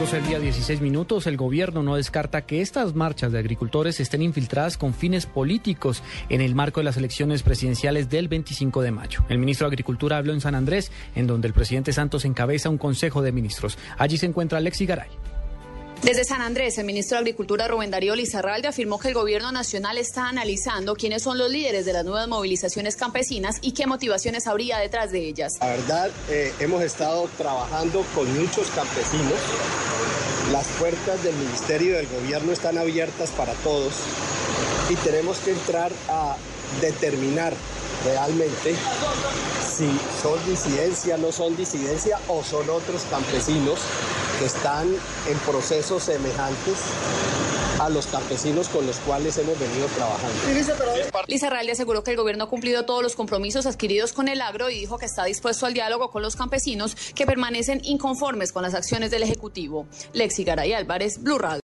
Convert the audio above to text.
12 día 16 minutos, el gobierno no descarta que estas marchas de agricultores estén infiltradas con fines políticos en el marco de las elecciones presidenciales del 25 de mayo. El ministro de Agricultura habló en San Andrés, en donde el presidente Santos encabeza un consejo de ministros. Allí se encuentra Alexi Garay. Desde San Andrés, el ministro de Agricultura Rubén Darío Lizarralde afirmó que el gobierno nacional está analizando quiénes son los líderes de las nuevas movilizaciones campesinas y qué motivaciones habría detrás de ellas. La verdad, eh, hemos estado trabajando con muchos campesinos. Las puertas del ministerio y del gobierno están abiertas para todos y tenemos que entrar a determinar realmente si son disidencia, no son disidencia o son otros campesinos que están en procesos semejantes a los campesinos con los cuales hemos venido trabajando. Lizarralde aseguró que el gobierno ha cumplido todos los compromisos adquiridos con el agro y dijo que está dispuesto al diálogo con los campesinos que permanecen inconformes con las acciones del Ejecutivo. Lexi Garay Álvarez, Blue Radio.